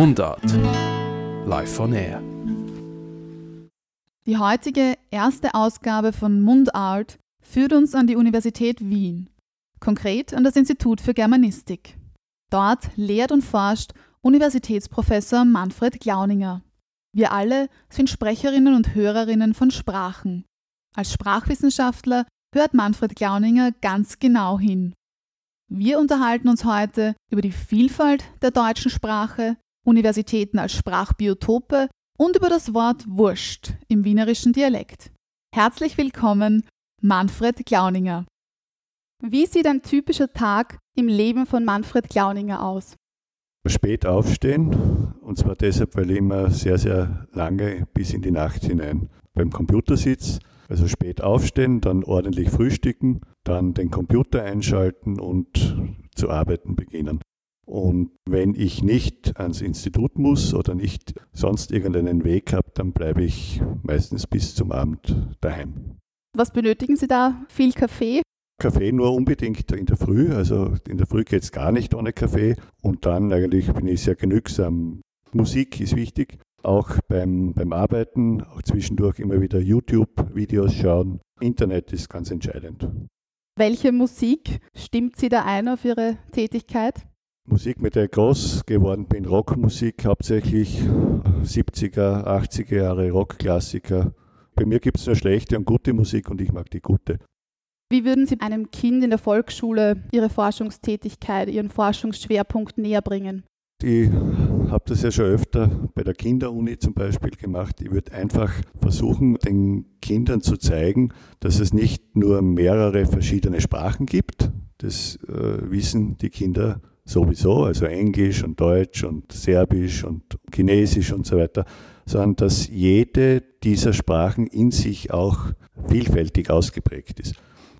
Mundart. Live on Air. Die heutige erste Ausgabe von Mundart führt uns an die Universität Wien, konkret an das Institut für Germanistik. Dort lehrt und forscht Universitätsprofessor Manfred Glauninger. Wir alle sind Sprecherinnen und Hörerinnen von Sprachen. Als Sprachwissenschaftler hört Manfred Glauninger ganz genau hin. Wir unterhalten uns heute über die Vielfalt der deutschen Sprache, Universitäten als Sprachbiotope und über das Wort Wurscht im wienerischen Dialekt. Herzlich willkommen, Manfred Glauninger. Wie sieht ein typischer Tag im Leben von Manfred Glauninger aus? Spät aufstehen und zwar deshalb, weil ich immer sehr, sehr lange bis in die Nacht hinein beim Computer sitze. Also spät aufstehen, dann ordentlich frühstücken, dann den Computer einschalten und zu arbeiten beginnen. Und wenn ich nicht ans Institut muss oder nicht sonst irgendeinen Weg habe, dann bleibe ich meistens bis zum Abend daheim. Was benötigen Sie da? Viel Kaffee? Kaffee nur unbedingt in der Früh. Also in der Früh geht es gar nicht ohne Kaffee. Und dann eigentlich bin ich sehr genügsam. Musik ist wichtig. Auch beim, beim Arbeiten, auch zwischendurch immer wieder YouTube-Videos schauen. Internet ist ganz entscheidend. Welche Musik stimmt Sie da ein auf Ihre Tätigkeit? Musik, mit der ich groß geworden bin, Rockmusik, hauptsächlich 70er, 80er Jahre Rockklassiker. Bei mir gibt es nur schlechte und gute Musik und ich mag die gute. Wie würden Sie einem Kind in der Volksschule Ihre Forschungstätigkeit, Ihren Forschungsschwerpunkt näher bringen? Ich habe das ja schon öfter bei der Kinderuni zum Beispiel gemacht. Ich würde einfach versuchen, den Kindern zu zeigen, dass es nicht nur mehrere verschiedene Sprachen gibt. Das äh, wissen die Kinder sowieso, also Englisch und Deutsch und Serbisch und Chinesisch und so weiter, sondern dass jede dieser Sprachen in sich auch vielfältig ausgeprägt ist.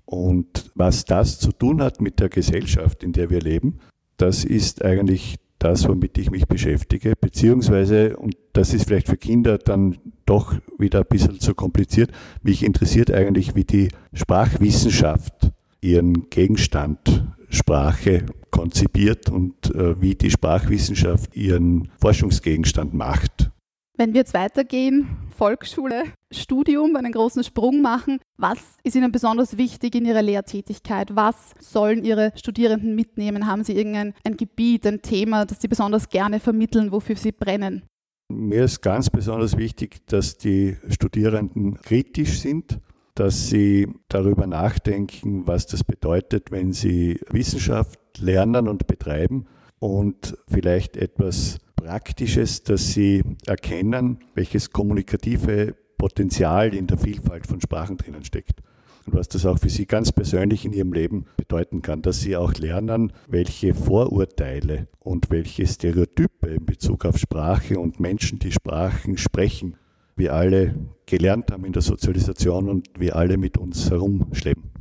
Und was das zu tun hat mit der Gesellschaft, in der wir leben, das ist eigentlich das, womit ich mich beschäftige, beziehungsweise, und das ist vielleicht für Kinder dann doch wieder ein bisschen zu kompliziert, mich interessiert eigentlich, wie die Sprachwissenschaft ihren Gegenstand Sprache konzipiert und äh, wie die Sprachwissenschaft ihren Forschungsgegenstand macht. Wenn wir jetzt weitergehen, Volksschule, Studium, einen großen Sprung machen, was ist Ihnen besonders wichtig in Ihrer Lehrtätigkeit? Was sollen Ihre Studierenden mitnehmen? Haben Sie irgendein ein Gebiet, ein Thema, das Sie besonders gerne vermitteln, wofür Sie brennen? Mir ist ganz besonders wichtig, dass die Studierenden kritisch sind, dass sie darüber nachdenken, was das bedeutet, wenn sie Wissenschaft lernen und betreiben und vielleicht etwas Praktisches, dass sie erkennen, welches kommunikative Potenzial in der Vielfalt von Sprachen drinnen steckt. Und was das auch für sie ganz persönlich in ihrem Leben bedeuten kann, dass sie auch lernen, welche Vorurteile und welche Stereotype in Bezug auf Sprache und Menschen, die Sprachen sprechen, wir alle gelernt haben in der Sozialisation und wir alle mit uns herumschleppen.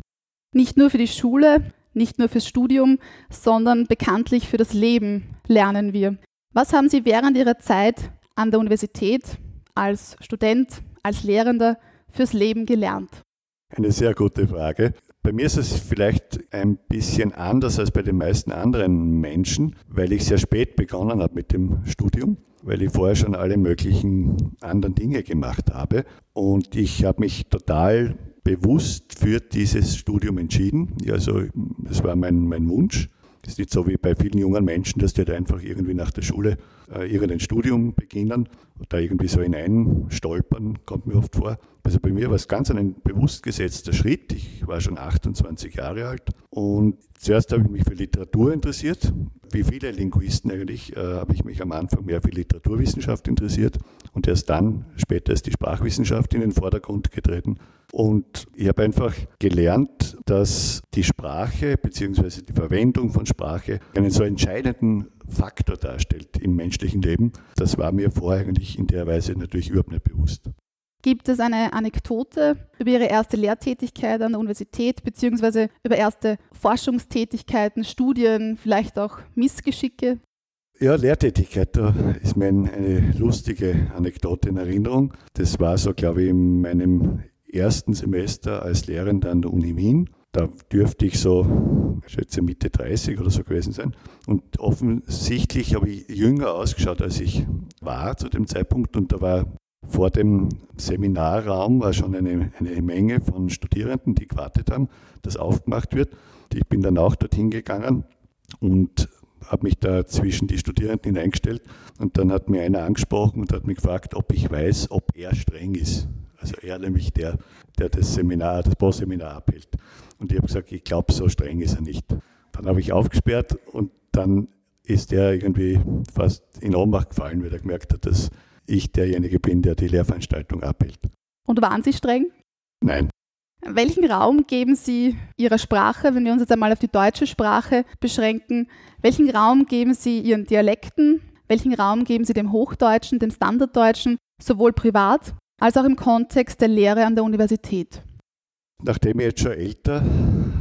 Nicht nur für die Schule, nicht nur fürs Studium, sondern bekanntlich für das Leben lernen wir. Was haben Sie während Ihrer Zeit an der Universität als Student, als Lehrender fürs Leben gelernt? Eine sehr gute Frage. Bei mir ist es vielleicht ein bisschen anders als bei den meisten anderen Menschen, weil ich sehr spät begonnen habe mit dem Studium, weil ich vorher schon alle möglichen anderen Dinge gemacht habe. Und ich habe mich total bewusst für dieses Studium entschieden. Also es war mein, mein Wunsch. Es ist nicht so wie bei vielen jungen Menschen, dass die halt einfach irgendwie nach der Schule äh, irgendein Studium beginnen und da irgendwie so hineinstolpern, kommt mir oft vor. Also bei mir war es ganz ein bewusst gesetzter Schritt. Ich war schon 28 Jahre alt und zuerst habe ich mich für Literatur interessiert. Wie viele Linguisten eigentlich äh, habe ich mich am Anfang mehr für Literaturwissenschaft interessiert und erst dann, später ist die Sprachwissenschaft in den Vordergrund getreten. Und ich habe einfach gelernt, dass die Sprache bzw. die Verwendung von Sprache einen so entscheidenden Faktor darstellt im menschlichen Leben. Das war mir vorher eigentlich in der Weise natürlich überhaupt nicht bewusst. Gibt es eine Anekdote über Ihre erste Lehrtätigkeit an der Universität bzw. über erste Forschungstätigkeiten, Studien, vielleicht auch Missgeschicke? Ja, Lehrtätigkeit, da ist mir eine lustige Anekdote in Erinnerung. Das war so, glaube ich, in meinem ersten Semester als Lehrender an der Uni Wien. Da dürfte ich so, ich schätze Mitte 30 oder so gewesen sein. Und offensichtlich habe ich jünger ausgeschaut, als ich war zu dem Zeitpunkt. Und da war vor dem Seminarraum war schon eine, eine Menge von Studierenden, die gewartet haben, dass aufgemacht wird. Ich bin dann auch dorthin gegangen und habe mich da zwischen die Studierenden hineingestellt und dann hat mir einer angesprochen und hat mich gefragt, ob ich weiß, ob er streng ist. Also er nämlich der, der das Seminar, das Postseminar abhält. Und ich habe gesagt, ich glaube, so streng ist er nicht. Dann habe ich aufgesperrt und dann ist er irgendwie fast in Ohnmacht gefallen, weil er gemerkt hat, dass ich derjenige bin, der die Lehrveranstaltung abhält. Und waren Sie streng? Nein. Welchen Raum geben Sie Ihrer Sprache, wenn wir uns jetzt einmal auf die deutsche Sprache beschränken? Welchen Raum geben Sie Ihren Dialekten? Welchen Raum geben Sie dem Hochdeutschen, dem Standarddeutschen, sowohl privat als auch im Kontext der Lehre an der Universität? Nachdem ich jetzt schon älter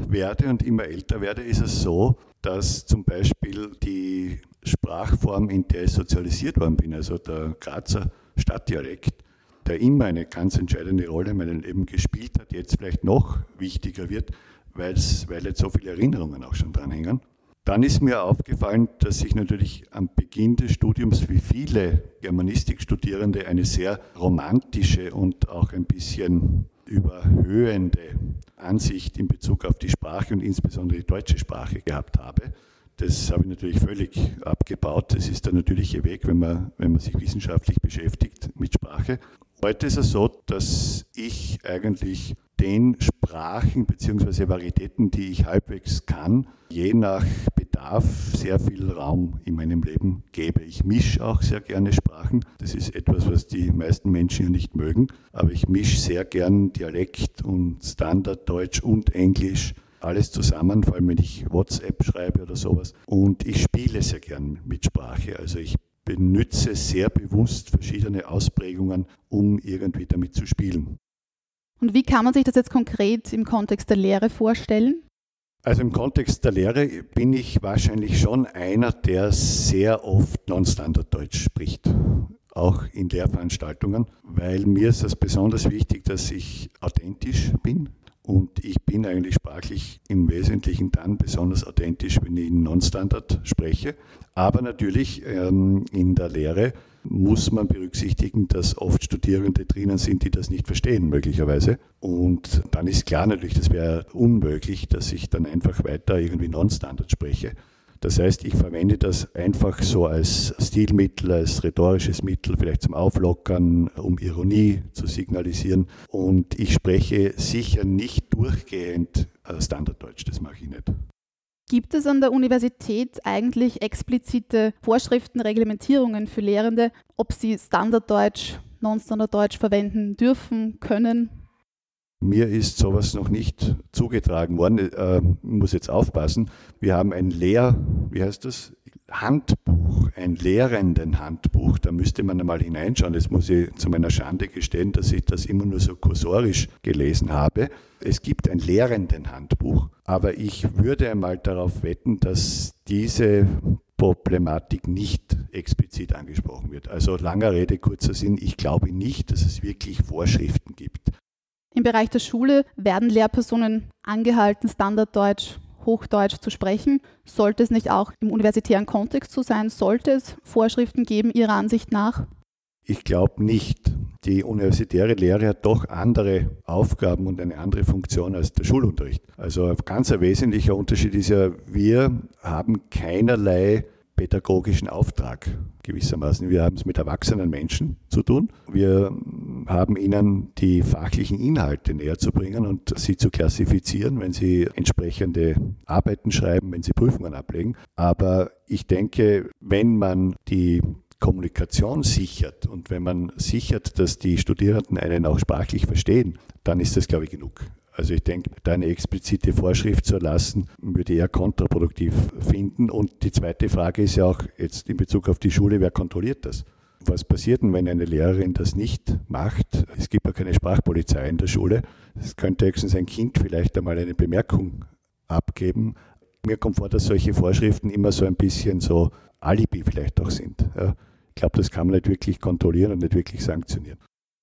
werde und immer älter werde, ist es so, dass zum Beispiel die Sprachform, in der ich sozialisiert worden bin, also der Grazer Stadtdialekt, der immer eine ganz entscheidende Rolle in meinem Leben gespielt hat, jetzt vielleicht noch wichtiger wird, weil jetzt so viele Erinnerungen auch schon dranhängen. Dann ist mir aufgefallen, dass ich natürlich am Beginn des Studiums, wie viele Germanistikstudierende, eine sehr romantische und auch ein bisschen überhöhende Ansicht in Bezug auf die Sprache und insbesondere die deutsche Sprache gehabt habe. Das habe ich natürlich völlig abgebaut. Das ist der natürliche Weg, wenn man, wenn man sich wissenschaftlich beschäftigt mit Sprache. Heute ist es so, dass ich eigentlich den Sprachen bzw. Varietäten, die ich halbwegs kann, je nach Bedarf sehr viel Raum in meinem Leben gebe. Ich mische auch sehr gerne Sprachen. Das ist etwas, was die meisten Menschen ja nicht mögen. Aber ich mische sehr gern Dialekt und Standarddeutsch und Englisch alles zusammen, vor allem wenn ich WhatsApp schreibe oder sowas. Und ich spiele sehr gern mit Sprache. Also ich benütze sehr bewusst verschiedene Ausprägungen, um irgendwie damit zu spielen. Und wie kann man sich das jetzt konkret im Kontext der Lehre vorstellen? Also im Kontext der Lehre bin ich wahrscheinlich schon einer, der sehr oft Non-Standard-Deutsch spricht, auch in Lehrveranstaltungen, weil mir ist es besonders wichtig, dass ich authentisch bin. Und ich bin eigentlich sprachlich im Wesentlichen dann besonders authentisch, wenn ich in Non-Standard spreche. Aber natürlich ähm, in der Lehre muss man berücksichtigen, dass oft Studierende drinnen sind, die das nicht verstehen, möglicherweise. Und dann ist klar natürlich, das wäre unmöglich, dass ich dann einfach weiter irgendwie Non-Standard spreche. Das heißt, ich verwende das einfach so als Stilmittel, als rhetorisches Mittel, vielleicht zum Auflockern, um Ironie zu signalisieren. Und ich spreche sicher nicht durchgehend Standarddeutsch, das mache ich nicht. Gibt es an der Universität eigentlich explizite Vorschriften, Reglementierungen für Lehrende, ob sie Standarddeutsch, Non-Standarddeutsch verwenden dürfen, können? Mir ist sowas noch nicht zugetragen worden. Ich äh, muss jetzt aufpassen. Wir haben ein Lehr, wie heißt das? Handbuch, ein Lehrenden-Handbuch. Da müsste man einmal hineinschauen. Das muss ich zu meiner Schande gestehen, dass ich das immer nur so kursorisch gelesen habe. Es gibt ein Lehrenden-Handbuch, aber ich würde einmal darauf wetten, dass diese Problematik nicht explizit angesprochen wird. Also langer Rede, kurzer Sinn, ich glaube nicht, dass es wirklich Vorschriften gibt. Im Bereich der Schule werden Lehrpersonen angehalten, Standarddeutsch, Hochdeutsch zu sprechen. Sollte es nicht auch im universitären Kontext so sein? Sollte es Vorschriften geben, Ihrer Ansicht nach? Ich glaube nicht. Die universitäre Lehre hat doch andere Aufgaben und eine andere Funktion als der Schulunterricht. Also ein ganz wesentlicher Unterschied ist ja, wir haben keinerlei pädagogischen Auftrag gewissermaßen. Wir haben es mit erwachsenen Menschen zu tun. Wir haben ihnen die fachlichen Inhalte näher zu bringen und sie zu klassifizieren, wenn sie entsprechende Arbeiten schreiben, wenn sie Prüfungen ablegen. Aber ich denke, wenn man die Kommunikation sichert und wenn man sichert, dass die Studierenden einen auch sprachlich verstehen, dann ist das, glaube ich, genug. Also ich denke, da eine explizite Vorschrift zu erlassen, würde eher kontraproduktiv finden. Und die zweite Frage ist ja auch jetzt in Bezug auf die Schule, wer kontrolliert das? Was passiert denn, wenn eine Lehrerin das nicht macht? Es gibt ja keine Sprachpolizei in der Schule. Es könnte höchstens ein Kind vielleicht einmal eine Bemerkung abgeben. Mir kommt vor, dass solche Vorschriften immer so ein bisschen so Alibi vielleicht auch sind. Ich glaube, das kann man nicht wirklich kontrollieren und nicht wirklich sanktionieren.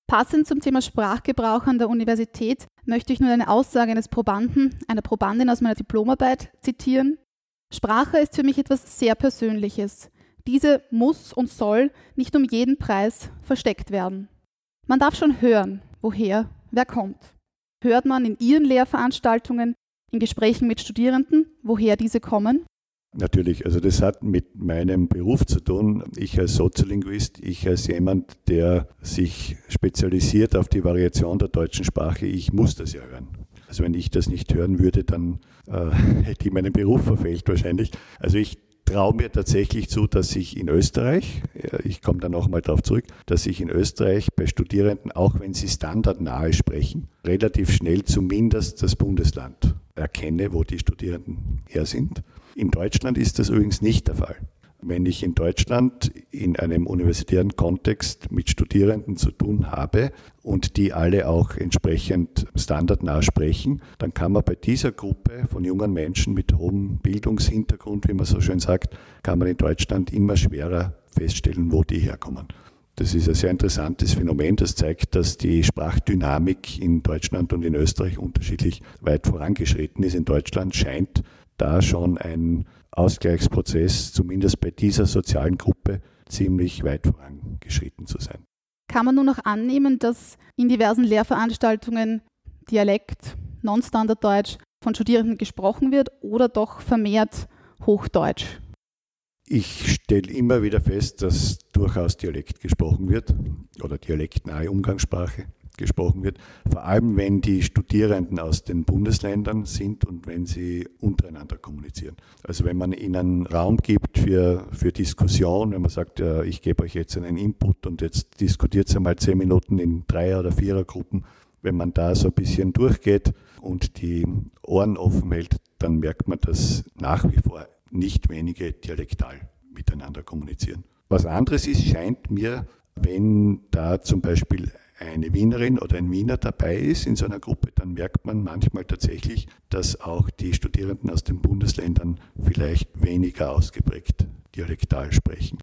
Passend zum Thema Sprachgebrauch an der Universität möchte ich nur eine Aussage eines Probanden, einer Probandin aus meiner Diplomarbeit zitieren. Sprache ist für mich etwas sehr Persönliches. Diese muss und soll nicht um jeden Preis versteckt werden. Man darf schon hören, woher wer kommt. Hört man in Ihren Lehrveranstaltungen, in Gesprächen mit Studierenden, woher diese kommen? Natürlich, also das hat mit meinem Beruf zu tun. Ich als Soziolinguist, ich als jemand, der sich spezialisiert auf die Variation der deutschen Sprache, ich muss das ja hören. Also wenn ich das nicht hören würde, dann äh, hätte ich meinen Beruf verfehlt wahrscheinlich. Also ich traue mir tatsächlich zu, dass ich in Österreich, ich komme da nochmal darauf zurück, dass ich in Österreich bei Studierenden, auch wenn sie standardnahe sprechen, relativ schnell zumindest das Bundesland erkenne, wo die Studierenden her sind. In Deutschland ist das übrigens nicht der Fall. Wenn ich in Deutschland in einem universitären Kontext mit Studierenden zu tun habe und die alle auch entsprechend standardnah sprechen, dann kann man bei dieser Gruppe von jungen Menschen mit hohem Bildungshintergrund, wie man so schön sagt, kann man in Deutschland immer schwerer feststellen, wo die herkommen. Das ist ein sehr interessantes Phänomen, das zeigt, dass die Sprachdynamik in Deutschland und in Österreich unterschiedlich weit vorangeschritten ist. In Deutschland scheint da schon ein Ausgleichsprozess, zumindest bei dieser sozialen Gruppe, ziemlich weit vorangeschritten zu sein. Kann man nur noch annehmen, dass in diversen Lehrveranstaltungen Dialekt, Non-Standarddeutsch von Studierenden gesprochen wird oder doch vermehrt Hochdeutsch? Ich stelle immer wieder fest, dass durchaus Dialekt gesprochen wird oder dialektnahe Umgangssprache gesprochen wird, vor allem wenn die Studierenden aus den Bundesländern sind und wenn sie untereinander kommunizieren. Also wenn man ihnen Raum gibt für, für Diskussion, wenn man sagt, ja, ich gebe euch jetzt einen Input und jetzt diskutiert ihr mal zehn Minuten in Dreier- oder Vierergruppen, wenn man da so ein bisschen durchgeht und die Ohren offen hält, dann merkt man, dass nach wie vor nicht wenige dialektal miteinander kommunizieren. Was anderes ist, scheint mir, wenn da zum Beispiel eine Wienerin oder ein Wiener dabei ist in so einer Gruppe, dann merkt man manchmal tatsächlich, dass auch die Studierenden aus den Bundesländern vielleicht weniger ausgeprägt dialektal sprechen.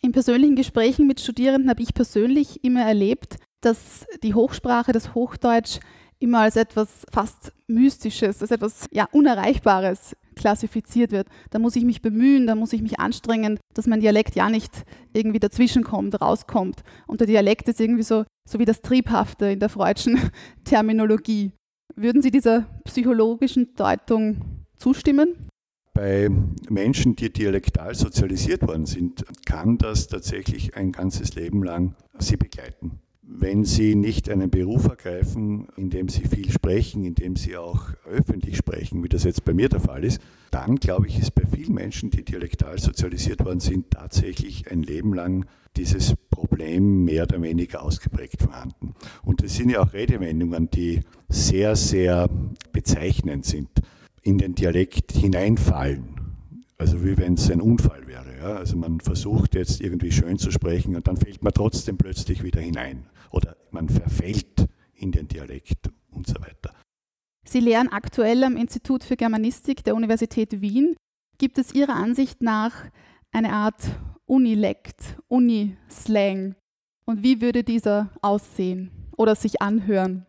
In persönlichen Gesprächen mit Studierenden habe ich persönlich immer erlebt, dass die Hochsprache, das Hochdeutsch, immer als etwas fast Mystisches, als etwas ja, Unerreichbares klassifiziert wird. Da muss ich mich bemühen, da muss ich mich anstrengen, dass mein Dialekt ja nicht irgendwie dazwischenkommt, rauskommt. Und der Dialekt ist irgendwie so, so wie das Triebhafte in der freudschen Terminologie. Würden Sie dieser psychologischen Deutung zustimmen? Bei Menschen, die dialektal sozialisiert worden sind, kann das tatsächlich ein ganzes Leben lang sie begleiten wenn sie nicht einen Beruf ergreifen, in dem sie viel sprechen, in dem sie auch öffentlich sprechen, wie das jetzt bei mir der Fall ist, dann glaube ich, ist bei vielen Menschen, die dialektal sozialisiert worden sind, tatsächlich ein Leben lang dieses Problem mehr oder weniger ausgeprägt vorhanden. Und das sind ja auch Redewendungen, die sehr, sehr bezeichnend sind, in den Dialekt hineinfallen. Also wie wenn es ein Unfall wäre. Ja? Also man versucht jetzt irgendwie schön zu sprechen und dann fällt man trotzdem plötzlich wieder hinein oder man verfällt in den Dialekt und so weiter. Sie lehren aktuell am Institut für Germanistik der Universität Wien. Gibt es Ihrer Ansicht nach eine Art Unilekt, Unislang? Und wie würde dieser aussehen oder sich anhören?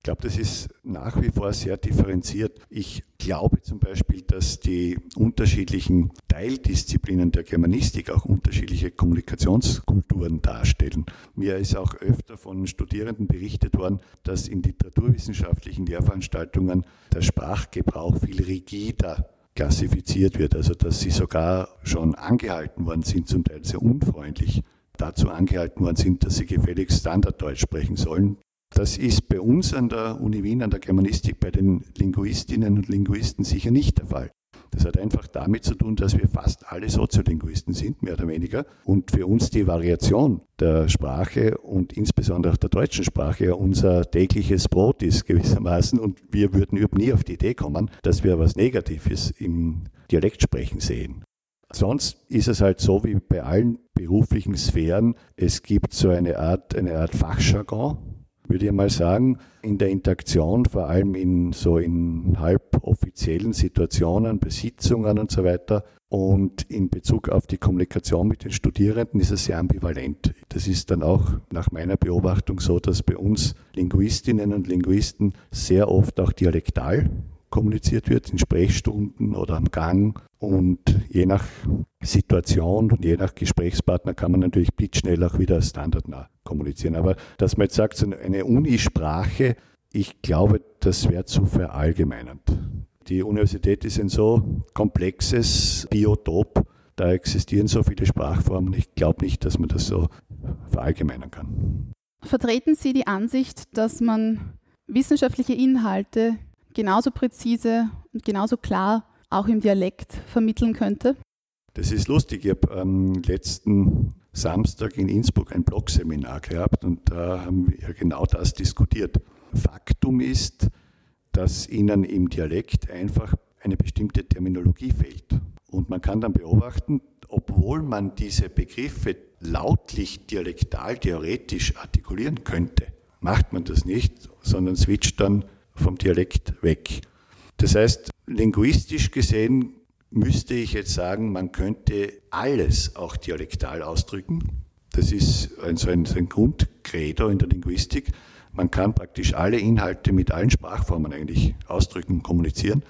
Ich glaube, das ist nach wie vor sehr differenziert. Ich glaube zum Beispiel, dass die unterschiedlichen Teildisziplinen der Germanistik auch unterschiedliche Kommunikationskulturen darstellen. Mir ist auch öfter von Studierenden berichtet worden, dass in literaturwissenschaftlichen Lehrveranstaltungen der Sprachgebrauch viel rigider klassifiziert wird, also dass sie sogar schon angehalten worden sind, zum Teil sehr unfreundlich dazu angehalten worden sind, dass sie gefälligst Standarddeutsch sprechen sollen. Das ist bei uns an der Uni Wien, an der Germanistik, bei den Linguistinnen und Linguisten sicher nicht der Fall. Das hat einfach damit zu tun, dass wir fast alle Soziolinguisten sind, mehr oder weniger. Und für uns die Variation der Sprache und insbesondere auch der deutschen Sprache unser tägliches Brot ist gewissermaßen. Und wir würden überhaupt nie auf die Idee kommen, dass wir was Negatives im Dialektsprechen sehen. Sonst ist es halt so wie bei allen beruflichen Sphären, es gibt so eine Art, eine Art Fachjargon, würde ich mal sagen, in der Interaktion, vor allem in so in halb offiziellen Situationen, Besitzungen und so weiter. Und in Bezug auf die Kommunikation mit den Studierenden ist es sehr ambivalent. Das ist dann auch nach meiner Beobachtung so, dass bei uns Linguistinnen und Linguisten sehr oft auch dialektal kommuniziert wird, in Sprechstunden oder am Gang. Und je nach Situation und je nach Gesprächspartner kann man natürlich blitzschnell auch wieder standardnah kommunizieren. Aber dass man jetzt sagt, eine Unisprache, ich glaube, das wäre zu verallgemeinernd. Die Universität ist ein so komplexes Biotop, da existieren so viele Sprachformen. Ich glaube nicht, dass man das so verallgemeinern kann. Vertreten Sie die Ansicht, dass man wissenschaftliche Inhalte genauso präzise und genauso klar auch im Dialekt vermitteln könnte? Das ist lustig. Ich habe am letzten Samstag in Innsbruck ein Blogseminar gehabt und da haben wir genau das diskutiert. Faktum ist, dass ihnen im Dialekt einfach eine bestimmte Terminologie fehlt. Und man kann dann beobachten, obwohl man diese Begriffe lautlich dialektal theoretisch artikulieren könnte, macht man das nicht, sondern switcht dann vom Dialekt weg. Das heißt, linguistisch gesehen müsste ich jetzt sagen, man könnte alles auch dialektal ausdrücken. Das ist ein, so ein, so ein Grundcredo in der Linguistik. Man kann praktisch alle Inhalte mit allen Sprachformen eigentlich ausdrücken, kommunizieren.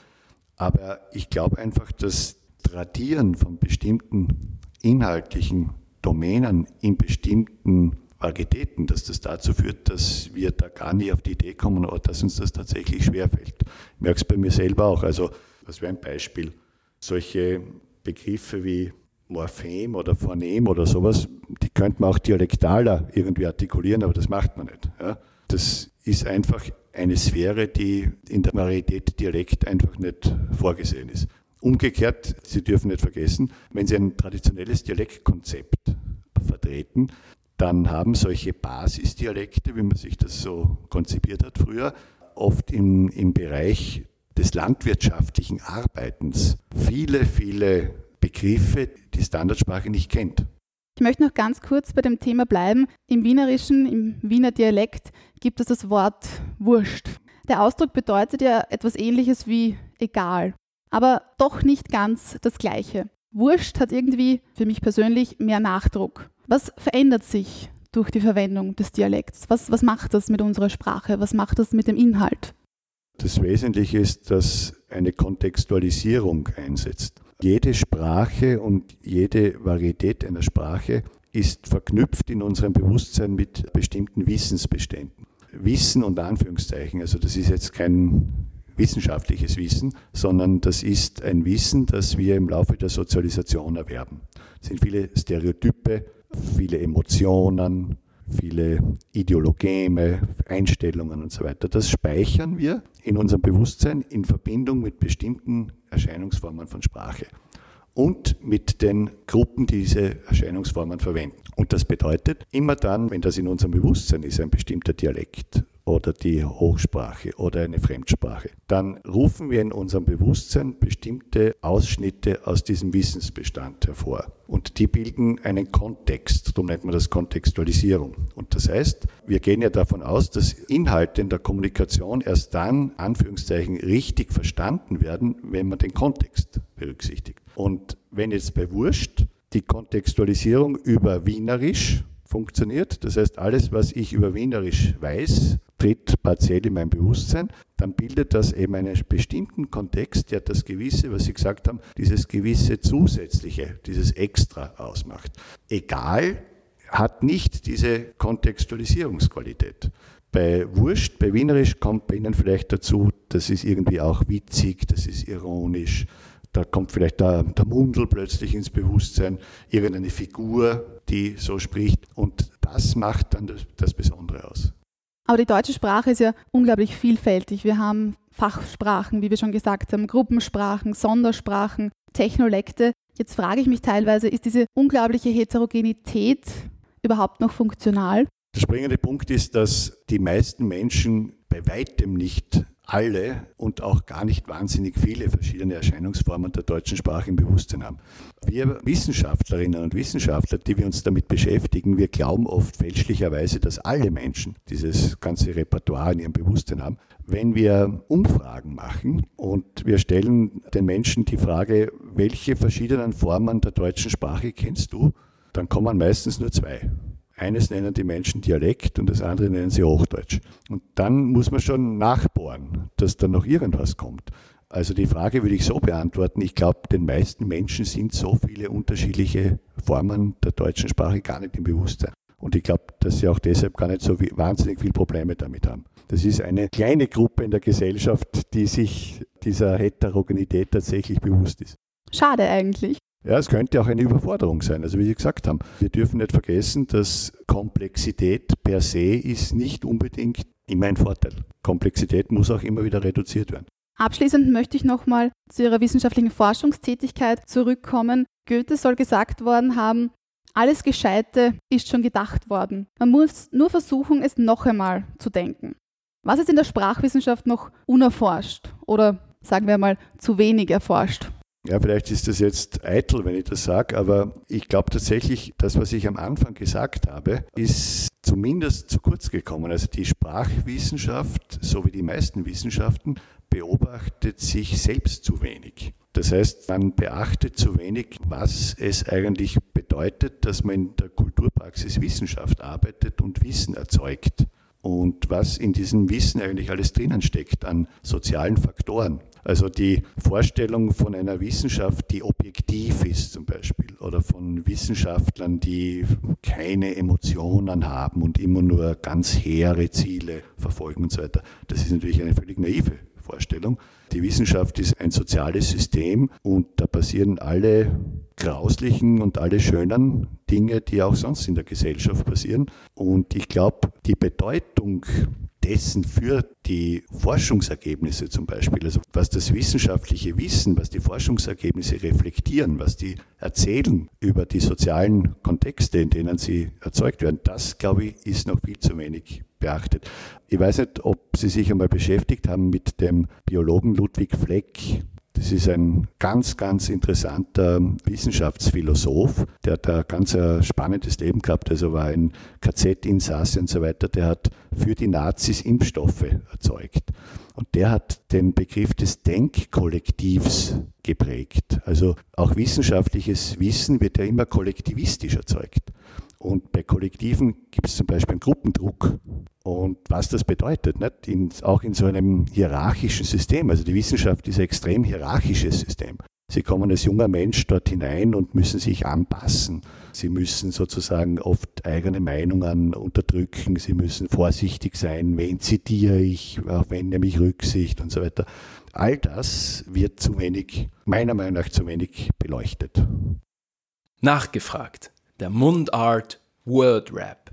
Aber ich glaube einfach, dass Tradieren von bestimmten inhaltlichen Domänen in bestimmten Varietäten, dass das dazu führt, dass wir da gar nie auf die Idee kommen oder dass uns das tatsächlich schwerfällt. Ich merke es bei mir selber auch. Also, das wäre ein Beispiel. Solche Begriffe wie Morphem oder Phonem oder sowas, die könnte man auch dialektaler irgendwie artikulieren, aber das macht man nicht. Ja? Das ist einfach eine Sphäre, die in der Varietät Dialekt einfach nicht vorgesehen ist. Umgekehrt, Sie dürfen nicht vergessen, wenn Sie ein traditionelles Dialektkonzept vertreten, dann haben solche Basisdialekte, wie man sich das so konzipiert hat früher, oft im, im Bereich des landwirtschaftlichen Arbeitens viele, viele Begriffe, die Standardsprache nicht kennt. Ich möchte noch ganz kurz bei dem Thema bleiben. Im Wienerischen, im Wiener Dialekt gibt es das Wort Wurscht. Der Ausdruck bedeutet ja etwas Ähnliches wie egal, aber doch nicht ganz das Gleiche. Wurscht hat irgendwie für mich persönlich mehr Nachdruck. Was verändert sich durch die Verwendung des Dialekts? Was, was macht das mit unserer Sprache? Was macht das mit dem Inhalt? Das Wesentliche ist, dass eine Kontextualisierung einsetzt. Jede Sprache und jede Varietät einer Sprache ist verknüpft in unserem Bewusstsein mit bestimmten Wissensbeständen. Wissen und Anführungszeichen, also das ist jetzt kein wissenschaftliches Wissen, sondern das ist ein Wissen, das wir im Laufe der Sozialisation erwerben. Es sind viele Stereotype, viele Emotionen, viele Ideologeme, Einstellungen und so weiter. Das speichern wir in unserem Bewusstsein in Verbindung mit bestimmten Erscheinungsformen von Sprache und mit den Gruppen, die diese Erscheinungsformen verwenden. Und das bedeutet, immer dann, wenn das in unserem Bewusstsein ist, ein bestimmter Dialekt oder die Hochsprache oder eine Fremdsprache, dann rufen wir in unserem Bewusstsein bestimmte Ausschnitte aus diesem Wissensbestand hervor. Und die bilden einen Kontext, darum nennt man das Kontextualisierung. Und das heißt, wir gehen ja davon aus, dass Inhalte in der Kommunikation erst dann, Anführungszeichen, richtig verstanden werden, wenn man den Kontext berücksichtigt. Und wenn jetzt bei Wurscht die Kontextualisierung über Wienerisch funktioniert, das heißt alles, was ich über Wienerisch weiß, tritt partiell in mein Bewusstsein, dann bildet das eben einen bestimmten Kontext, der das Gewisse, was Sie gesagt haben, dieses gewisse Zusätzliche, dieses Extra ausmacht. Egal hat nicht diese Kontextualisierungsqualität. Bei Wurscht, bei Wienerisch kommt bei Ihnen vielleicht dazu, das ist irgendwie auch witzig, das ist ironisch, da kommt vielleicht der, der Mundel plötzlich ins Bewusstsein, irgendeine Figur, die so spricht. Und das macht dann das, das Besondere aus. Aber die deutsche Sprache ist ja unglaublich vielfältig. Wir haben Fachsprachen, wie wir schon gesagt haben, Gruppensprachen, Sondersprachen, Technolekte. Jetzt frage ich mich teilweise, ist diese unglaubliche Heterogenität überhaupt noch funktional? Der springende Punkt ist, dass die meisten Menschen bei weitem nicht alle und auch gar nicht wahnsinnig viele verschiedene Erscheinungsformen der deutschen Sprache im Bewusstsein haben. Wir Wissenschaftlerinnen und Wissenschaftler, die wir uns damit beschäftigen, wir glauben oft fälschlicherweise, dass alle Menschen dieses ganze Repertoire in ihrem Bewusstsein haben. Wenn wir Umfragen machen und wir stellen den Menschen die Frage, welche verschiedenen Formen der deutschen Sprache kennst du, dann kommen meistens nur zwei. Eines nennen die Menschen Dialekt und das andere nennen sie Hochdeutsch. Und dann muss man schon nachbohren, dass da noch irgendwas kommt. Also die Frage würde ich so beantworten, ich glaube, den meisten Menschen sind so viele unterschiedliche Formen der deutschen Sprache gar nicht im Bewusstsein. Und ich glaube, dass sie auch deshalb gar nicht so wahnsinnig viele Probleme damit haben. Das ist eine kleine Gruppe in der Gesellschaft, die sich dieser Heterogenität tatsächlich bewusst ist. Schade eigentlich. Ja, es könnte auch eine Überforderung sein. Also wie Sie gesagt haben, wir dürfen nicht vergessen, dass Komplexität per se ist nicht unbedingt immer ein Vorteil. Komplexität muss auch immer wieder reduziert werden. Abschließend möchte ich nochmal zu Ihrer wissenschaftlichen Forschungstätigkeit zurückkommen. Goethe soll gesagt worden haben, alles Gescheite ist schon gedacht worden. Man muss nur versuchen, es noch einmal zu denken. Was ist in der Sprachwissenschaft noch unerforscht oder sagen wir mal zu wenig erforscht? Ja, vielleicht ist das jetzt eitel, wenn ich das sage, aber ich glaube tatsächlich, das, was ich am Anfang gesagt habe, ist zumindest zu kurz gekommen. Also die Sprachwissenschaft, so wie die meisten Wissenschaften, beobachtet sich selbst zu wenig. Das heißt, man beachtet zu wenig, was es eigentlich bedeutet, dass man in der Kulturpraxis Wissenschaft arbeitet und Wissen erzeugt und was in diesem Wissen eigentlich alles drinnen steckt an sozialen Faktoren. Also die Vorstellung von einer Wissenschaft, die objektiv ist zum Beispiel, oder von Wissenschaftlern, die keine Emotionen haben und immer nur ganz hehre Ziele verfolgen und so weiter, das ist natürlich eine völlig naive Vorstellung. Die Wissenschaft ist ein soziales System und da passieren alle grauslichen und alle schönen Dinge, die auch sonst in der Gesellschaft passieren. Und ich glaube, die Bedeutung dessen für die Forschungsergebnisse zum Beispiel, also was das wissenschaftliche Wissen, was die Forschungsergebnisse reflektieren, was die erzählen über die sozialen Kontexte, in denen sie erzeugt werden, das, glaube ich, ist noch viel zu wenig beachtet. Ich weiß nicht, ob Sie sich einmal beschäftigt haben mit dem Biologen Ludwig Fleck, das ist ein ganz, ganz interessanter Wissenschaftsphilosoph, der hat ein ganz spannendes Leben gehabt, also war ein KZ-Insasse und so weiter, der hat für die Nazis Impfstoffe erzeugt. Und der hat den Begriff des Denkkollektivs geprägt. Also auch wissenschaftliches Wissen wird ja immer kollektivistisch erzeugt. Und bei Kollektiven gibt es zum Beispiel einen Gruppendruck. Und was das bedeutet, nicht? In, auch in so einem hierarchischen System. Also die Wissenschaft ist ein extrem hierarchisches System. Sie kommen als junger Mensch dort hinein und müssen sich anpassen. Sie müssen sozusagen oft eigene Meinungen unterdrücken. Sie müssen vorsichtig sein. Wen zitiere ich? Auf wen nehme ich Rücksicht und so weiter. All das wird zu wenig, meiner Meinung nach zu wenig beleuchtet. Nachgefragt der Mundart Word Rap.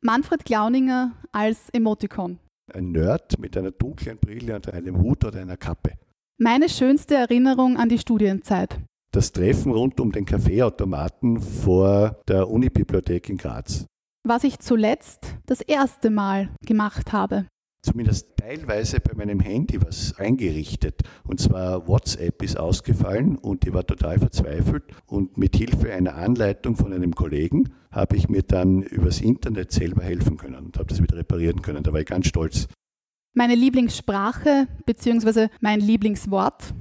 Manfred Glauninger als Emoticon. Ein Nerd mit einer dunklen Brille und einem Hut oder einer Kappe. Meine schönste Erinnerung an die Studienzeit. Das Treffen rund um den Kaffeeautomaten vor der Unibibliothek in Graz was ich zuletzt das erste Mal gemacht habe. Zumindest teilweise bei meinem Handy was eingerichtet. Und zwar WhatsApp ist ausgefallen und ich war total verzweifelt. Und mit Hilfe einer Anleitung von einem Kollegen habe ich mir dann übers Internet selber helfen können und habe das wieder reparieren können. Da war ich ganz stolz. Meine Lieblingssprache bzw. mein Lieblingswort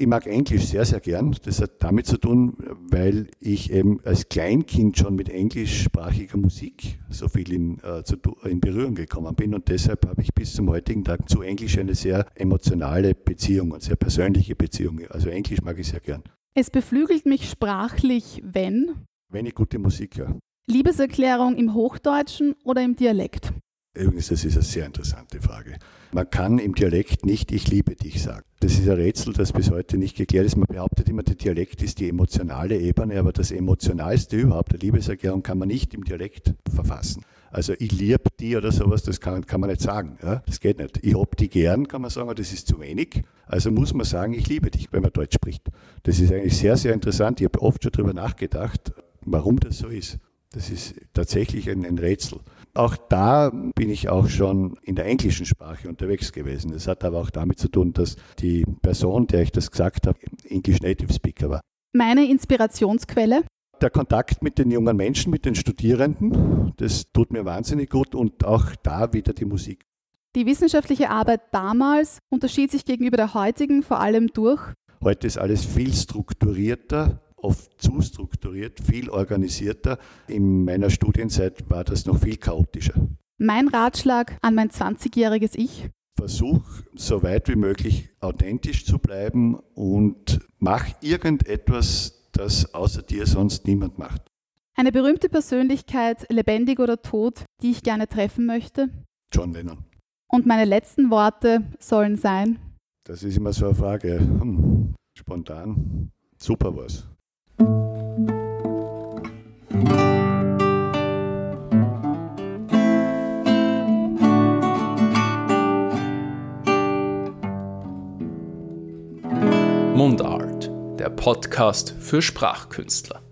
ich mag Englisch sehr, sehr gern. Das hat damit zu tun, weil ich eben als Kleinkind schon mit englischsprachiger Musik so viel in, äh, zu, in Berührung gekommen bin und deshalb habe ich bis zum heutigen Tag zu Englisch eine sehr emotionale Beziehung und sehr persönliche Beziehung. Also Englisch mag ich sehr gern. Es beflügelt mich sprachlich, wenn? Wenn ich gute Musik höre. Liebeserklärung im Hochdeutschen oder im Dialekt? Übrigens, das ist eine sehr interessante Frage. Man kann im Dialekt nicht Ich liebe dich sagen. Das ist ein Rätsel, das bis heute nicht geklärt ist. Man behauptet immer, der Dialekt ist die emotionale Ebene, aber das Emotionalste überhaupt, der Liebeserklärung, kann man nicht im Dialekt verfassen. Also ich liebe die oder sowas, das kann, kann man nicht sagen. Ja? Das geht nicht. Ich hab die gern, kann man sagen, aber das ist zu wenig. Also muss man sagen, ich liebe dich, wenn man Deutsch spricht. Das ist eigentlich sehr, sehr interessant. Ich habe oft schon darüber nachgedacht, warum das so ist. Das ist tatsächlich ein, ein Rätsel. Auch da bin ich auch schon in der englischen Sprache unterwegs gewesen. Das hat aber auch damit zu tun, dass die Person, der ich das gesagt habe, English Native Speaker war. Meine Inspirationsquelle? Der Kontakt mit den jungen Menschen, mit den Studierenden, das tut mir wahnsinnig gut und auch da wieder die Musik. Die wissenschaftliche Arbeit damals unterschied sich gegenüber der heutigen vor allem durch. Heute ist alles viel strukturierter, oft zu strukturiert, viel organisierter. In meiner Studienzeit war das noch viel chaotischer. Mein Ratschlag an mein 20-jähriges Ich? Versuch so weit wie möglich authentisch zu bleiben und mach irgendetwas, das außer dir sonst niemand macht. Eine berühmte Persönlichkeit, lebendig oder tot, die ich gerne treffen möchte? John Lennon. Und meine letzten Worte sollen sein? Das ist immer so eine Frage. Hm, spontan. Super was. Mundart, der Podcast für Sprachkünstler.